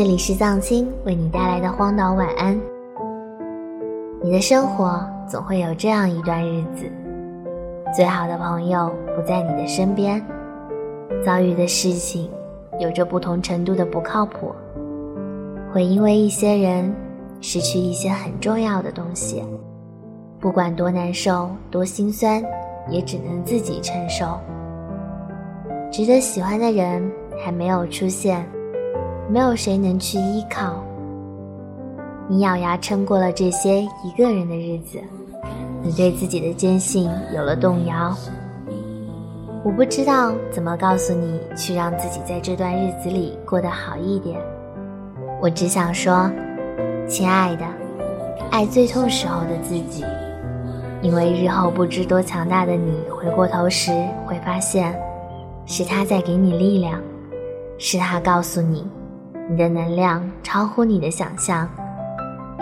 这里是藏青为你带来的荒岛晚安。你的生活总会有这样一段日子，最好的朋友不在你的身边，遭遇的事情有着不同程度的不靠谱，会因为一些人失去一些很重要的东西，不管多难受多心酸，也只能自己承受。值得喜欢的人还没有出现。没有谁能去依靠。你咬牙撑过了这些一个人的日子，你对自己的坚信有了动摇。我不知道怎么告诉你去让自己在这段日子里过得好一点。我只想说，亲爱的，爱最痛时候的自己，因为日后不知多强大的你，回过头时会发现，是他在给你力量，是他告诉你。你的能量超乎你的想象，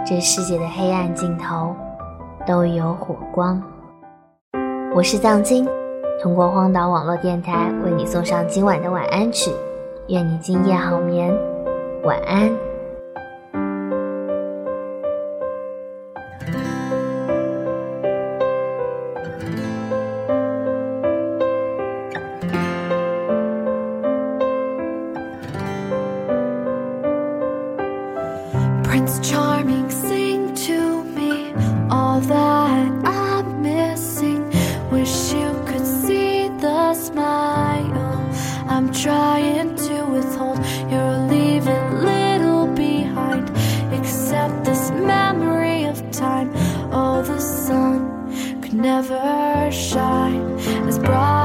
这世界的黑暗尽头都有火光。我是藏金，通过荒岛网络电台为你送上今晚的晚安曲，愿你今夜好眠，晚安。Prince Charming, sing to me all that I'm missing. Wish you could see the smile I'm trying to withhold. You're leaving little behind, except this memory of time. Oh, the sun could never shine as bright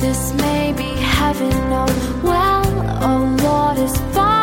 This may be heaven, oh well, oh Lord, is fine.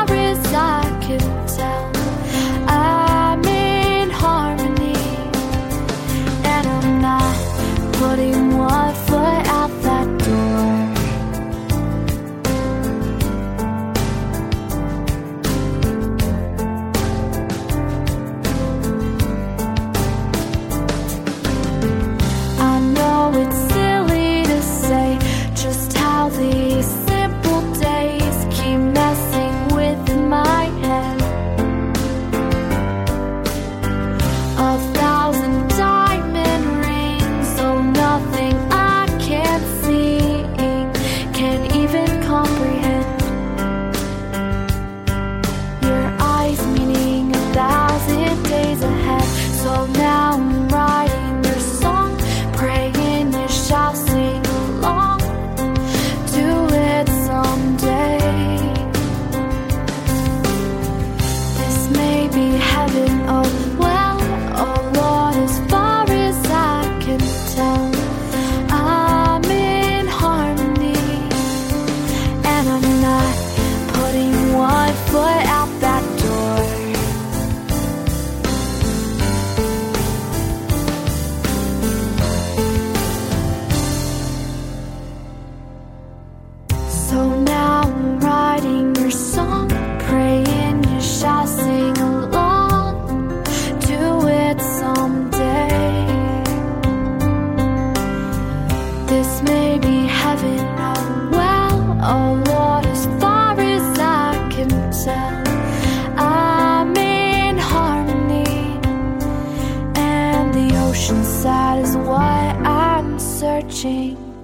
this may be heaven. Well, oh Lord, as far as I can tell, I'm in harmony, and the ocean side is what I'm searching.